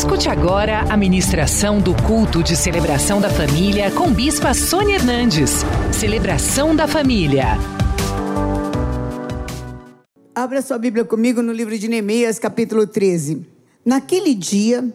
Escute agora a ministração do culto de celebração da família com Bispa Sônia Hernandes. Celebração da família. Abra sua Bíblia comigo no livro de Neemias, capítulo 13. Naquele dia,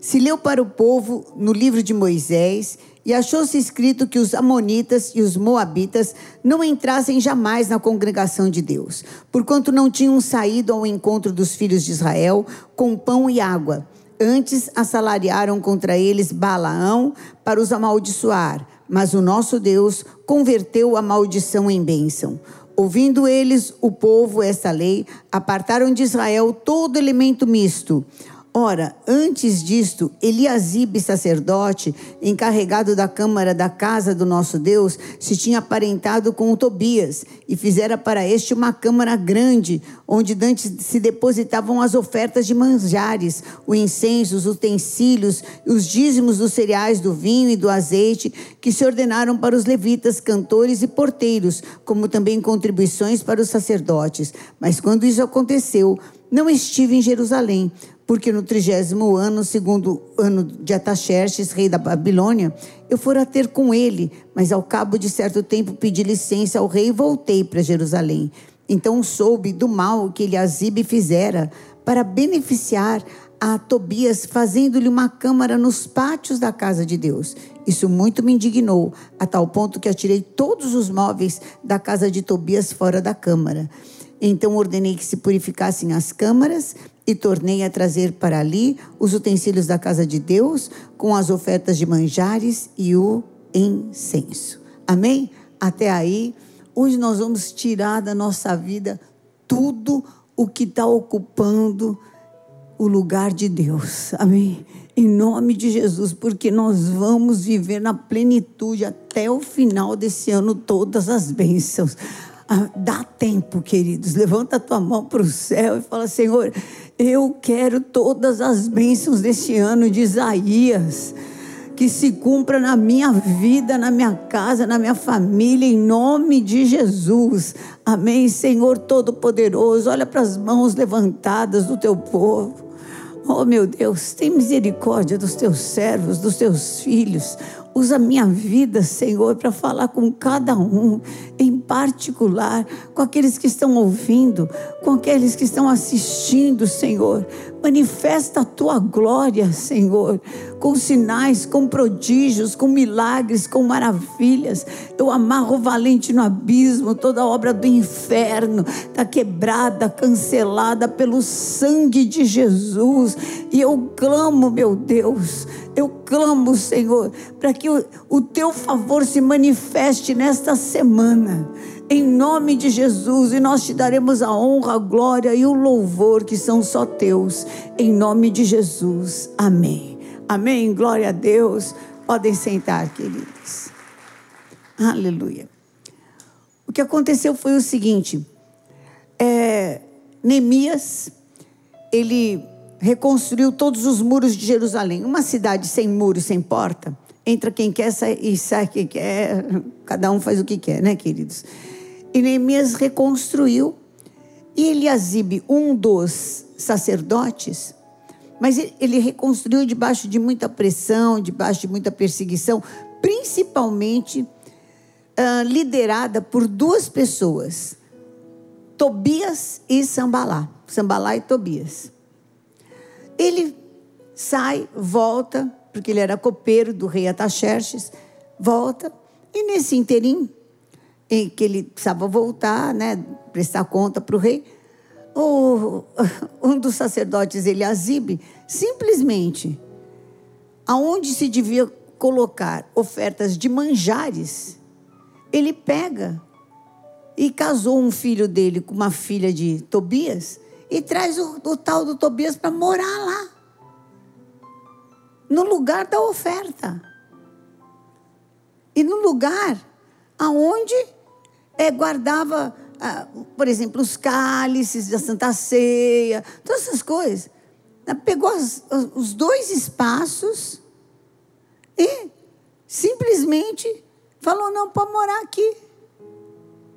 se leu para o povo no livro de Moisés e achou-se escrito que os Amonitas e os Moabitas não entrassem jamais na congregação de Deus, porquanto não tinham saído ao encontro dos filhos de Israel com pão e água Antes assalariaram contra eles Balaão para os amaldiçoar, mas o nosso Deus converteu a maldição em bênção. Ouvindo eles, o povo, essa lei, apartaram de Israel todo elemento misto Ora, antes disto, Eliasibe, sacerdote, encarregado da câmara da casa do nosso Deus, se tinha aparentado com o Tobias e fizera para este uma câmara grande, onde dantes se depositavam as ofertas de manjares, o incenso, os utensílios, os dízimos dos cereais, do vinho e do azeite, que se ordenaram para os levitas, cantores e porteiros, como também contribuições para os sacerdotes. Mas quando isso aconteceu, não estive em Jerusalém, porque no trigésimo ano, segundo ano de Ataxerxes, rei da Babilônia, eu fora ter com ele, mas ao cabo de certo tempo pedi licença ao rei e voltei para Jerusalém. Então soube do mal que Eliasibe fizera para beneficiar a Tobias, fazendo-lhe uma câmara nos pátios da casa de Deus. Isso muito me indignou, a tal ponto que atirei todos os móveis da casa de Tobias fora da câmara. Então ordenei que se purificassem as câmaras e tornei a trazer para ali os utensílios da casa de Deus, com as ofertas de manjares e o incenso. Amém? Até aí, hoje nós vamos tirar da nossa vida tudo o que está ocupando o lugar de Deus. Amém? Em nome de Jesus, porque nós vamos viver na plenitude até o final desse ano todas as bênçãos. Ah, dá tempo, queridos. Levanta a tua mão para o céu e fala: Senhor, eu quero todas as bênçãos desse ano de Isaías. Que se cumpra na minha vida, na minha casa, na minha família, em nome de Jesus. Amém, Senhor Todo-Poderoso. Olha para as mãos levantadas do teu povo. Oh, meu Deus, tem misericórdia dos teus servos, dos teus filhos. Usa minha vida, Senhor, para falar com cada um, em particular, com aqueles que estão ouvindo, com aqueles que estão assistindo, Senhor. Manifesta a tua glória, Senhor, com sinais, com prodígios, com milagres, com maravilhas. Eu amarro o valente no abismo, toda obra do inferno está quebrada, cancelada pelo sangue de Jesus. E eu clamo, meu Deus, eu clamo, Senhor, para que o, o teu favor se manifeste nesta semana. Em nome de Jesus, e nós te daremos a honra, a glória e o louvor que são só teus. Em nome de Jesus. Amém. Amém. Glória a Deus. Podem sentar, queridos. Aleluia. O que aconteceu foi o seguinte: é, Neemias, ele reconstruiu todos os muros de Jerusalém. Uma cidade sem muro, sem porta, entra quem quer e sai quem quer, cada um faz o que quer, né, queridos? E Neemias reconstruiu. E Eliasibe, um dos sacerdotes, mas ele reconstruiu debaixo de muita pressão, debaixo de muita perseguição, principalmente uh, liderada por duas pessoas, Tobias e Sambalá. Sambalá e Tobias. Ele sai, volta, porque ele era copeiro do rei Ataxerxes, volta, e nesse interim, em que ele precisava voltar, né, prestar conta para o rei, um dos sacerdotes, Eliasibe, simplesmente, aonde se devia colocar ofertas de manjares, ele pega e casou um filho dele com uma filha de Tobias, e traz o, o tal do Tobias para morar lá. No lugar da oferta. E no lugar aonde é, guardava, ah, por exemplo, os cálices da Santa Ceia, todas essas coisas. Pegou as, os dois espaços e simplesmente falou: não, pode morar aqui.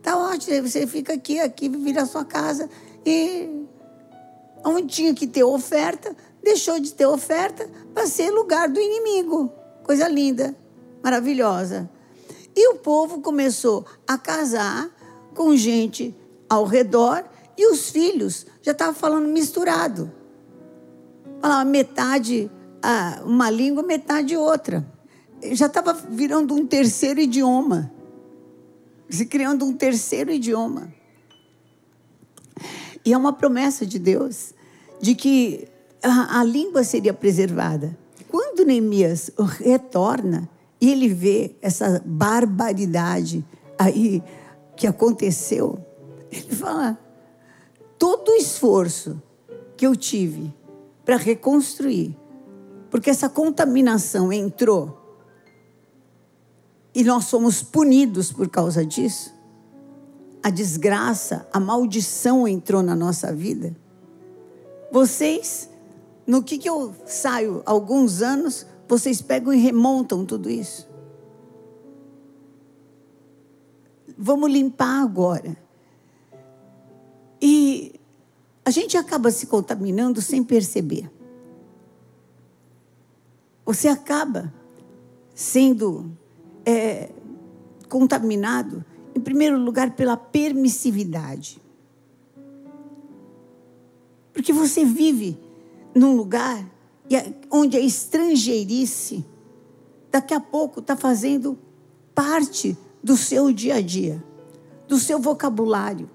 Tá ótimo, você fica aqui, aqui vira a sua casa. E onde tinha que ter oferta, deixou de ter oferta para ser lugar do inimigo. Coisa linda, maravilhosa. E o povo começou a casar com gente ao redor e os filhos já estavam falando misturado. Falava metade uma língua, metade outra. Já estava virando um terceiro idioma. Se criando um terceiro idioma. E é uma promessa de Deus de que a, a língua seria preservada. Quando Neemias retorna e ele vê essa barbaridade aí que aconteceu, ele fala: todo o esforço que eu tive para reconstruir, porque essa contaminação entrou e nós somos punidos por causa disso. A desgraça, a maldição entrou na nossa vida. Vocês, no que, que eu saio alguns anos, vocês pegam e remontam tudo isso. Vamos limpar agora. E a gente acaba se contaminando sem perceber. Você acaba sendo é, contaminado, em primeiro lugar, pela permissividade. Porque você vive num lugar onde a estrangeirice, daqui a pouco, está fazendo parte do seu dia a dia, do seu vocabulário.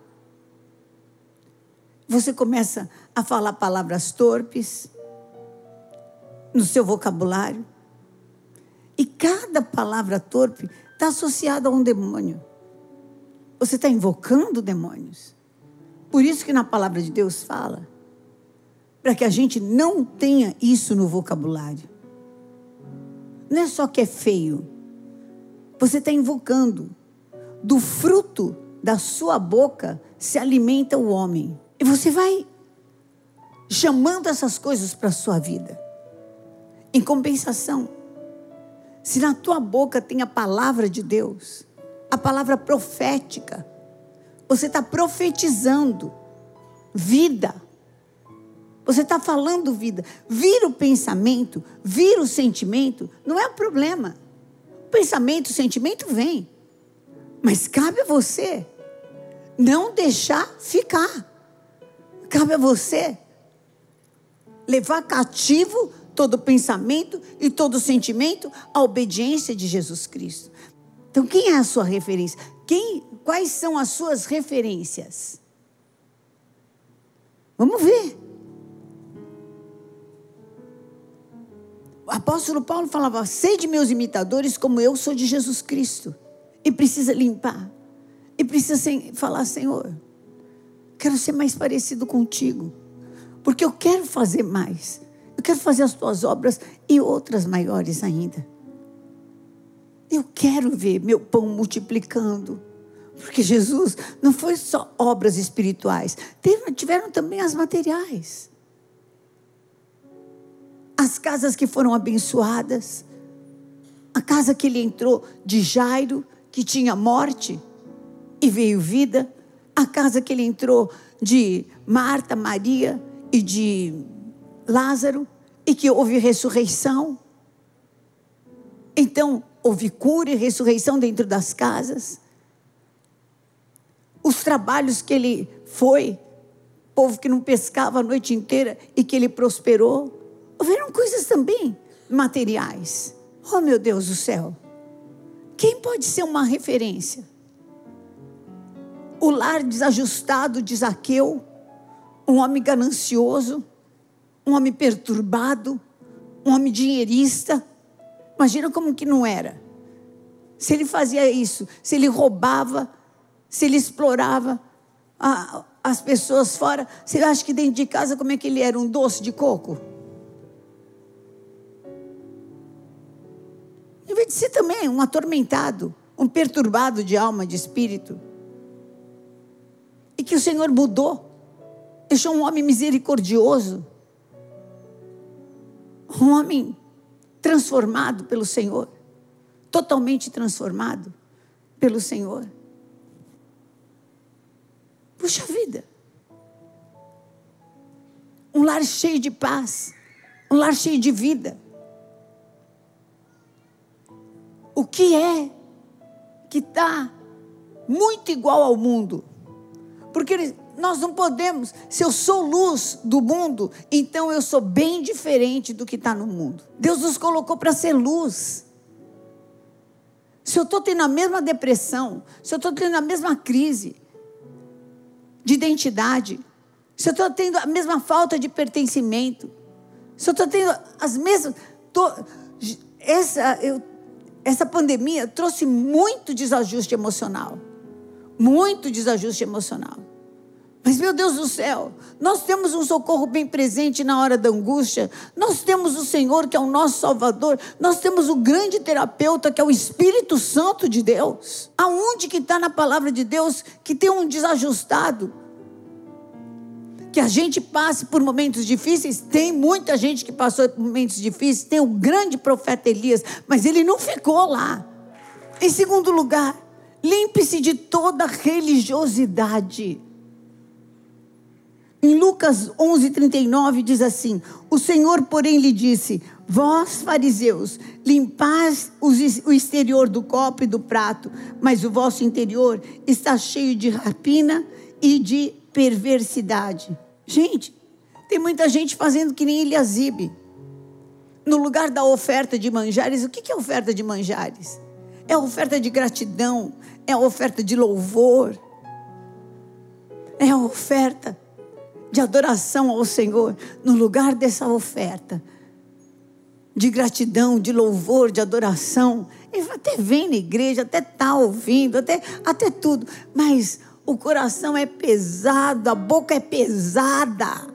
Você começa a falar palavras torpes no seu vocabulário. E cada palavra torpe está associada a um demônio. Você está invocando demônios. Por isso que na palavra de Deus fala para que a gente não tenha isso no vocabulário. Não é só que é feio. Você está invocando. Do fruto da sua boca se alimenta o homem. E você vai chamando essas coisas para a sua vida. Em compensação, se na tua boca tem a palavra de Deus, a palavra profética, você está profetizando vida. Você está falando vida. Vira o pensamento, vira o sentimento, não é o problema. O pensamento, o sentimento vem. Mas cabe a você não deixar ficar. Cabe a você levar cativo todo pensamento e todo sentimento à obediência de Jesus Cristo. Então, quem é a sua referência? Quem, quais são as suas referências? Vamos ver. Apóstolo Paulo falava: sede meus imitadores, como eu sou de Jesus Cristo. E precisa limpar. E precisa falar: Senhor, quero ser mais parecido contigo. Porque eu quero fazer mais. Eu quero fazer as tuas obras e outras maiores ainda. Eu quero ver meu pão multiplicando. Porque Jesus não foi só obras espirituais, tiveram também as materiais. As casas que foram abençoadas, a casa que ele entrou de Jairo, que tinha morte e veio vida, a casa que ele entrou de Marta, Maria e de Lázaro, e que houve ressurreição. Então, houve cura e ressurreição dentro das casas. Os trabalhos que ele foi, povo que não pescava a noite inteira e que ele prosperou. Houveram coisas também materiais. Oh, meu Deus do céu. Quem pode ser uma referência? O lar desajustado de Zaqueu, um homem ganancioso, um homem perturbado, um homem dinheirista. Imagina como que não era. Se ele fazia isso, se ele roubava, se ele explorava a, as pessoas fora, você acha que dentro de casa como é que ele era? Um doce de coco? De ser também um atormentado, um perturbado de alma, de espírito. E que o Senhor mudou, deixou um homem misericordioso, um homem transformado pelo Senhor, totalmente transformado pelo Senhor. Puxa vida. Um lar cheio de paz, um lar cheio de vida. O que é que está muito igual ao mundo? Porque nós não podemos, se eu sou luz do mundo, então eu sou bem diferente do que está no mundo. Deus nos colocou para ser luz. Se eu estou tendo a mesma depressão, se eu estou tendo a mesma crise de identidade, se eu estou tendo a mesma falta de pertencimento, se eu estou tendo as mesmas. Tô, essa, eu, essa pandemia trouxe muito desajuste emocional. Muito desajuste emocional. Mas, meu Deus do céu, nós temos um socorro bem presente na hora da angústia. Nós temos o Senhor, que é o nosso Salvador. Nós temos o grande terapeuta, que é o Espírito Santo de Deus. Aonde que está na palavra de Deus que tem um desajustado? Que a gente passe por momentos difíceis. Tem muita gente que passou por momentos difíceis. Tem o grande profeta Elias, mas ele não ficou lá. Em segundo lugar, limpe-se de toda religiosidade. Em Lucas 11:39 diz assim: O Senhor, porém, lhe disse: Vós, fariseus, limpais o exterior do copo e do prato, mas o vosso interior está cheio de rapina e de perversidade. Gente, tem muita gente fazendo que nem Eliasibe. No lugar da oferta de manjares, o que é oferta de manjares? É oferta de gratidão, é oferta de louvor, é oferta de adoração ao Senhor, no lugar dessa oferta de gratidão, de louvor, de adoração. Ele até vem na igreja, até está ouvindo, até, até tudo, mas o coração é pesado, a boca é pesada.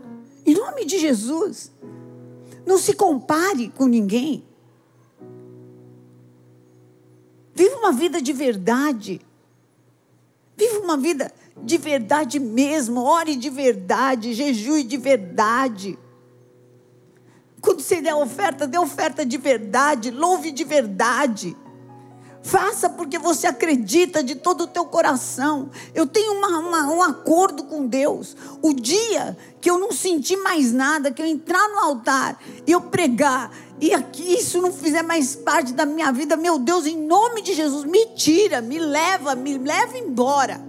Em nome de Jesus, não se compare com ninguém. Viva uma vida de verdade. Viva uma vida de verdade mesmo, ore de verdade, jejue de verdade. Quando você der oferta, dê oferta de verdade, louve de verdade. Faça porque você acredita de todo o teu coração. Eu tenho uma, uma, um acordo com Deus. O dia que eu não sentir mais nada, que eu entrar no altar e eu pregar, e aqui isso não fizer mais parte da minha vida, meu Deus, em nome de Jesus, me tira, me leva, me leva embora.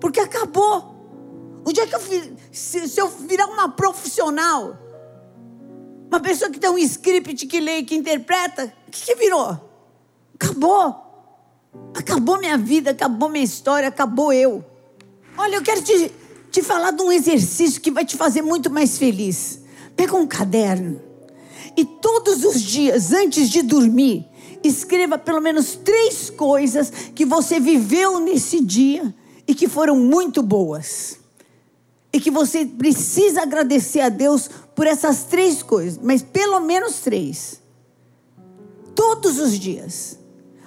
Porque acabou. O dia que eu se, se eu virar uma profissional, uma pessoa que tem um script que lê e que interpreta, o que, que virou? Acabou. Acabou minha vida, acabou minha história, acabou eu. Olha, eu quero te, te falar de um exercício que vai te fazer muito mais feliz. Pega um caderno e todos os dias, antes de dormir, escreva pelo menos três coisas que você viveu nesse dia e que foram muito boas. E que você precisa agradecer a Deus por essas três coisas, mas pelo menos três. Todos os dias.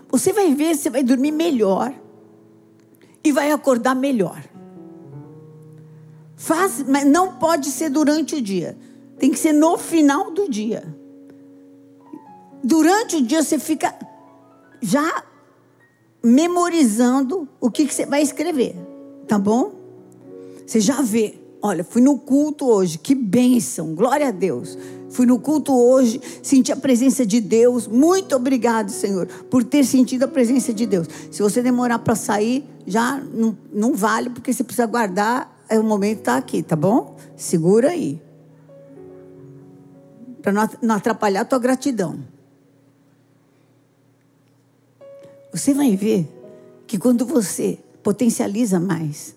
Você vai ver, você vai dormir melhor e vai acordar melhor. Faz, mas não pode ser durante o dia. Tem que ser no final do dia. Durante o dia você fica já memorizando o que, que você vai escrever, tá bom? Você já vê. Olha, fui no culto hoje, que bênção, glória a Deus. Fui no culto hoje, senti a presença de Deus. Muito obrigado, Senhor, por ter sentido a presença de Deus. Se você demorar para sair, já não, não vale, porque você precisa guardar. É o momento está aqui, tá bom? Segura aí. Para não atrapalhar a tua gratidão. Você vai ver que quando você potencializa mais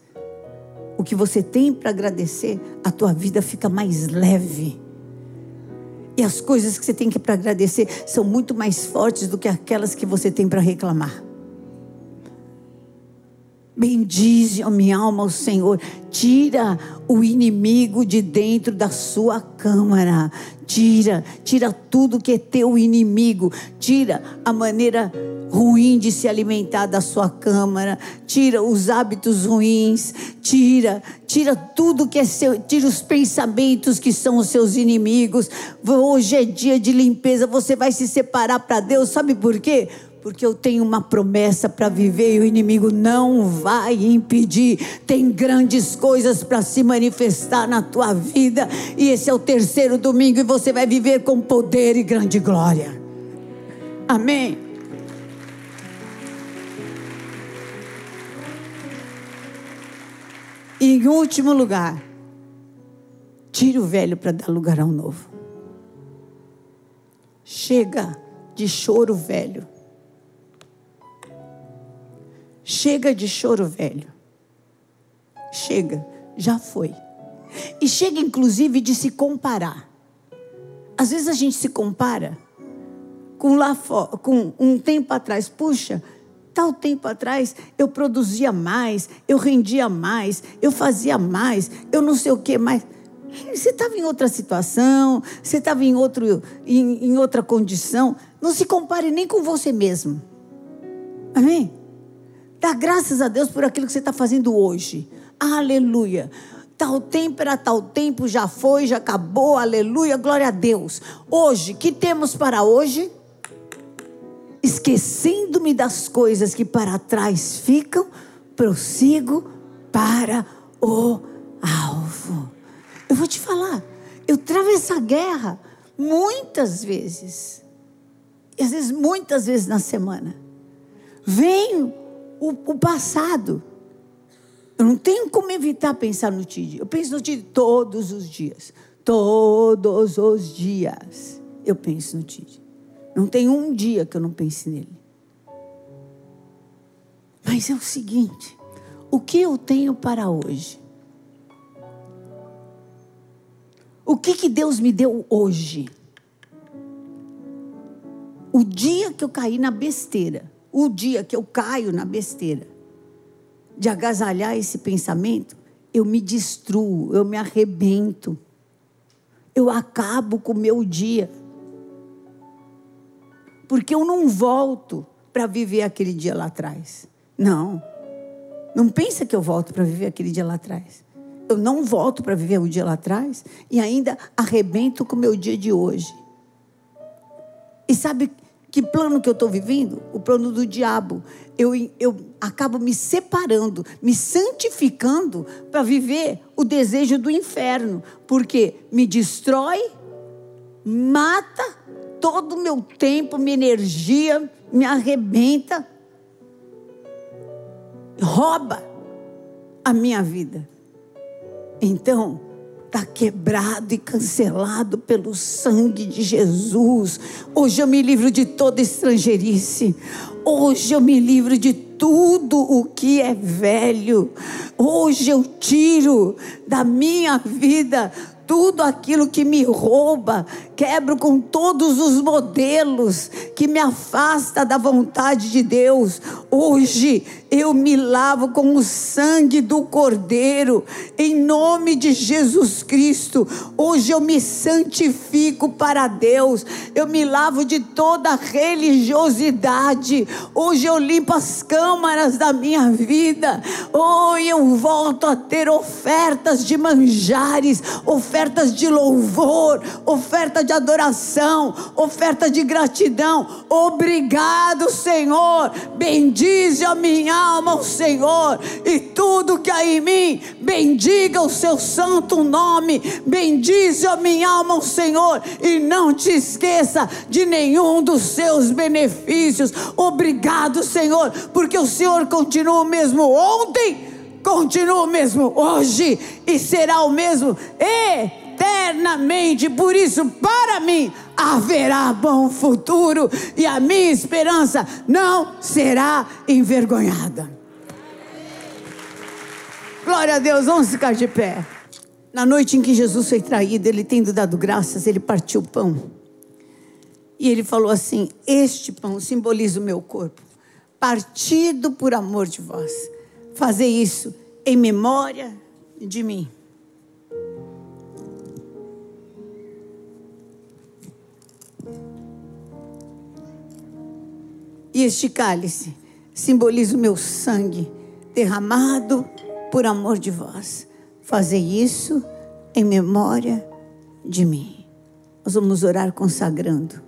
o que você tem para agradecer, a tua vida fica mais leve. E as coisas que você tem para agradecer são muito mais fortes do que aquelas que você tem para reclamar. Bendize, ó minha alma, o Senhor. Tira o inimigo de dentro da sua câmara. Tira, tira tudo que é teu inimigo. Tira a maneira ruim de se alimentar da sua câmara, tira os hábitos ruins, tira, tira tudo que é seu, tira os pensamentos que são os seus inimigos. Hoje é dia de limpeza, você vai se separar para Deus, sabe por quê? Porque eu tenho uma promessa para viver e o inimigo não vai impedir. Tem grandes coisas para se manifestar na tua vida. E esse é o terceiro domingo e você vai viver com poder e grande glória. Amém. E em último lugar, tire o velho para dar lugar ao novo. Chega de choro velho. Chega de choro velho. Chega, já foi. E chega inclusive de se comparar. Às vezes a gente se compara com lá com um tempo atrás, puxa, tal tempo atrás eu produzia mais, eu rendia mais, eu fazia mais, eu não sei o que mais. Você estava em outra situação, você estava em, outro, em, em outra condição. Não se compare nem com você mesmo. Amém? Dá graças a Deus por aquilo que você está fazendo hoje. Aleluia. Tal tempo era tal tempo, já foi, já acabou. Aleluia, glória a Deus. Hoje, que temos para hoje? Esquecendo-me das coisas que para trás ficam, prossigo para o alvo. Eu vou te falar, eu travo essa guerra muitas vezes. E às vezes, muitas vezes na semana. Vem o, o passado. Eu não tenho como evitar pensar no TID. Eu penso no TID todos os dias. Todos os dias eu penso no TID. Não tem um dia que eu não pense nele. Mas é o seguinte: o que eu tenho para hoje? O que, que Deus me deu hoje? O dia que eu caí na besteira, o dia que eu caio na besteira, de agasalhar esse pensamento, eu me destruo, eu me arrebento, eu acabo com o meu dia. Porque eu não volto para viver aquele dia lá atrás. Não. Não pensa que eu volto para viver aquele dia lá atrás eu não volto para viver o dia lá atrás e ainda arrebento com o meu dia de hoje. E sabe que plano que eu estou vivendo? O plano do diabo. Eu, eu acabo me separando, me santificando para viver o desejo do inferno, porque me destrói, mata todo o meu tempo, minha energia, me arrebenta, rouba a minha vida. Então, está quebrado e cancelado pelo sangue de Jesus. Hoje eu me livro de toda estrangeirice. Hoje eu me livro de tudo o que é velho. Hoje eu tiro da minha vida tudo aquilo que me rouba, quebro com todos os modelos que me afasta da vontade de Deus. Hoje eu me lavo com o sangue do Cordeiro, em nome de Jesus Cristo. Hoje eu me santifico para Deus, eu me lavo de toda religiosidade. Hoje eu limpo as câmaras da minha vida. Hoje eu volto a ter ofertas de manjares, ofertas de louvor, oferta de adoração, oferta de gratidão. Obrigado, Senhor. Bendize a minha alma o Senhor e tudo que há em mim, bendiga o seu santo nome, bendize a minha alma o Senhor e não te esqueça de nenhum dos seus benefícios. Obrigado, Senhor, porque o Senhor continua o mesmo ontem, continua o mesmo hoje e será o mesmo eternamente. Por isso, para mim, haverá bom futuro e a minha esperança não será envergonhada. Glória a Deus, vamos ficar de pé. Na noite em que Jesus foi traído, ele tendo dado graças, ele partiu o pão. E ele falou assim: Este pão simboliza o meu corpo, partido por amor de vós. Fazer isso em memória de mim. E este cálice simboliza o meu sangue derramado por amor de vós. Fazer isso em memória de mim. Nós vamos orar consagrando.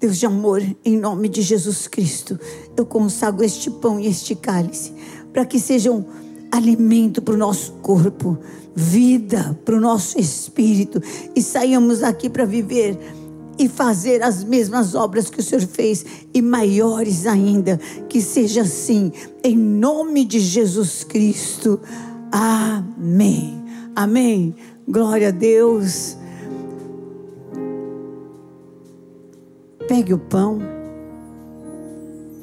Deus de amor, em nome de Jesus Cristo, eu consagro este pão e este cálice para que sejam alimento para o nosso corpo, vida para o nosso espírito e saímos aqui para viver e fazer as mesmas obras que o Senhor fez e maiores ainda. Que seja assim, em nome de Jesus Cristo. Amém. Amém. Glória a Deus. Pegue o pão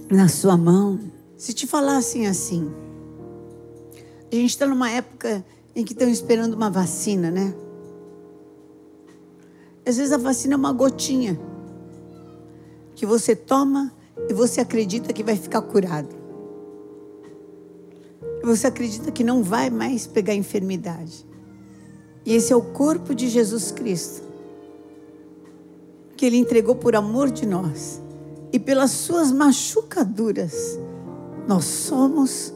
na sua mão. Se te falassem assim, a gente está numa época em que estão esperando uma vacina, né? Às vezes a vacina é uma gotinha que você toma e você acredita que vai ficar curado. Você acredita que não vai mais pegar enfermidade. E esse é o corpo de Jesus Cristo que Ele entregou por amor de nós. E pelas suas machucaduras, nós somos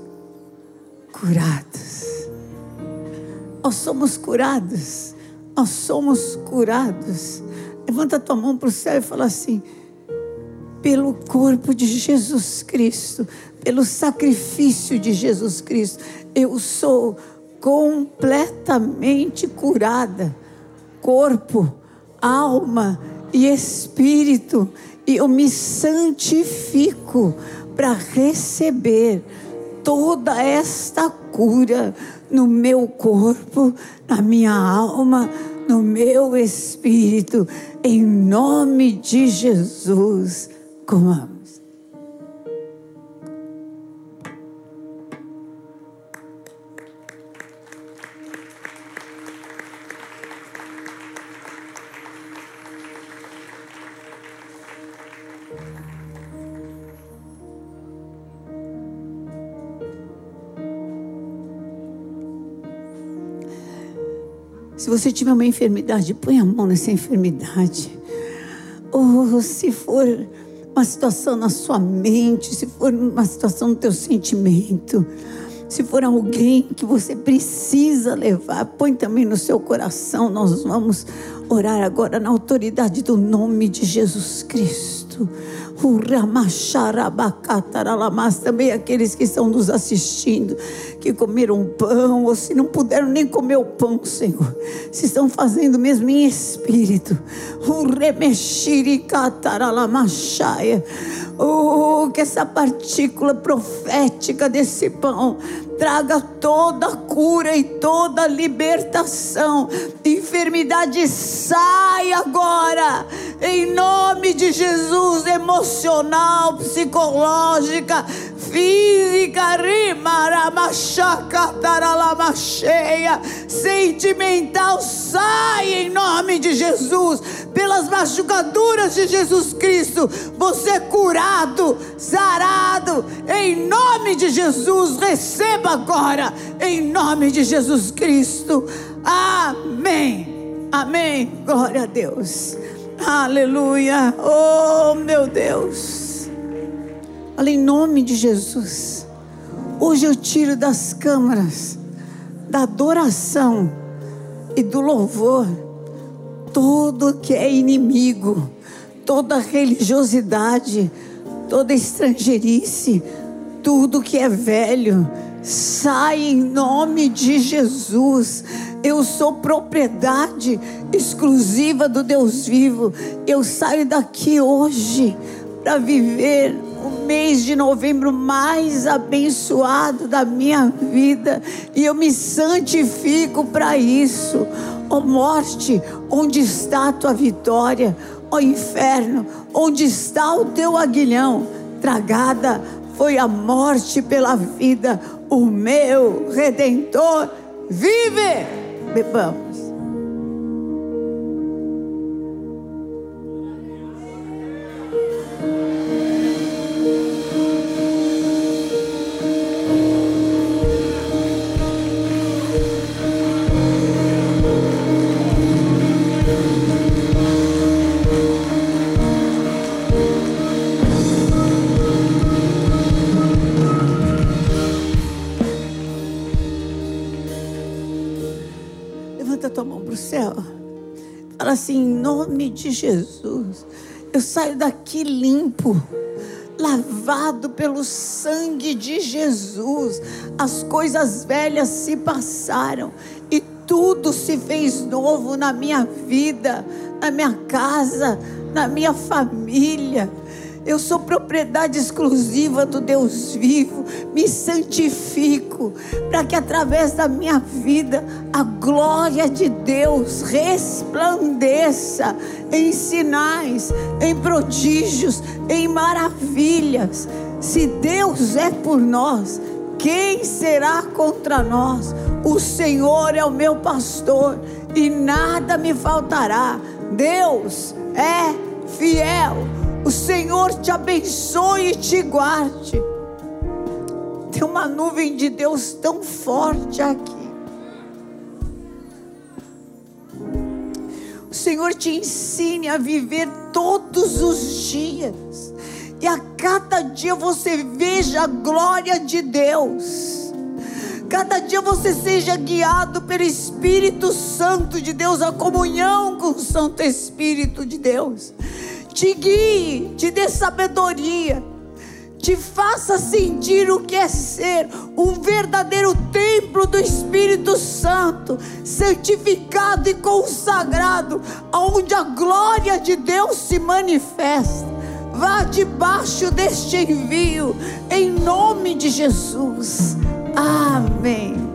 curados. Nós somos curados. Nós somos curados. Levanta a tua mão para o céu e fala assim: pelo corpo de Jesus Cristo, pelo sacrifício de Jesus Cristo, eu sou completamente curada. Corpo, alma e espírito, e eu me santifico para receber toda esta cura no meu corpo, na minha alma, no meu espírito, em nome de Jesus. Comamos. Se você tiver uma enfermidade, põe a mão nessa enfermidade. Ou se for uma situação na sua mente, se for uma situação no teu sentimento, se for alguém que você precisa levar, põe também no seu coração. Nós vamos orar agora na autoridade do nome de Jesus Cristo. Também aqueles que estão nos assistindo, que comeram pão, ou se não puderam nem comer o pão, Senhor, se estão fazendo mesmo em espírito. Oh, que essa partícula profética desse pão traga toda cura e toda libertação. Enfermidade sai agora, em nome de Jesus, emocional, psicológica, física, rimaramachacataralamacheia, sentimental, sai em nome de Jesus, pelas machucaduras de Jesus Cristo, você é curado, sarado, em nome de Jesus, receba agora, em nome de Jesus Cristo, amém, amém, glória a Deus, aleluia, oh meu Deus. Fala em nome de Jesus. Hoje eu tiro das câmaras da adoração e do louvor tudo que é inimigo, toda religiosidade, toda estrangeirice, tudo que é velho. Sai em nome de Jesus. Eu sou propriedade exclusiva do Deus vivo. Eu saio daqui hoje para viver o mês de novembro mais abençoado da minha vida e eu me santifico para isso. Ó oh morte, onde está a tua vitória? Ó oh inferno, onde está o teu aguilhão? Tragada foi a morte pela vida, o meu redentor vive. Bebamos. De Jesus. Eu saio daqui limpo, lavado pelo sangue de Jesus. As coisas velhas se passaram e tudo se fez novo na minha vida, na minha casa, na minha família. Eu sou propriedade exclusiva do Deus vivo. Me santifico para que através da minha vida a glória de Deus resplandeça em sinais, em prodígios, em maravilhas. Se Deus é por nós, quem será contra nós? O Senhor é o meu pastor e nada me faltará. Deus é fiel. O Senhor te abençoe e te guarde. Tem uma nuvem de Deus tão forte aqui. O Senhor te ensine a viver todos os dias. E a cada dia você veja a glória de Deus. Cada dia você seja guiado pelo Espírito Santo de Deus, a comunhão com o Santo Espírito de Deus te guie, te dê sabedoria, te faça sentir o que é ser um verdadeiro templo do Espírito Santo, santificado e consagrado, onde a glória de Deus se manifesta. Vá debaixo deste envio, em nome de Jesus. Amém.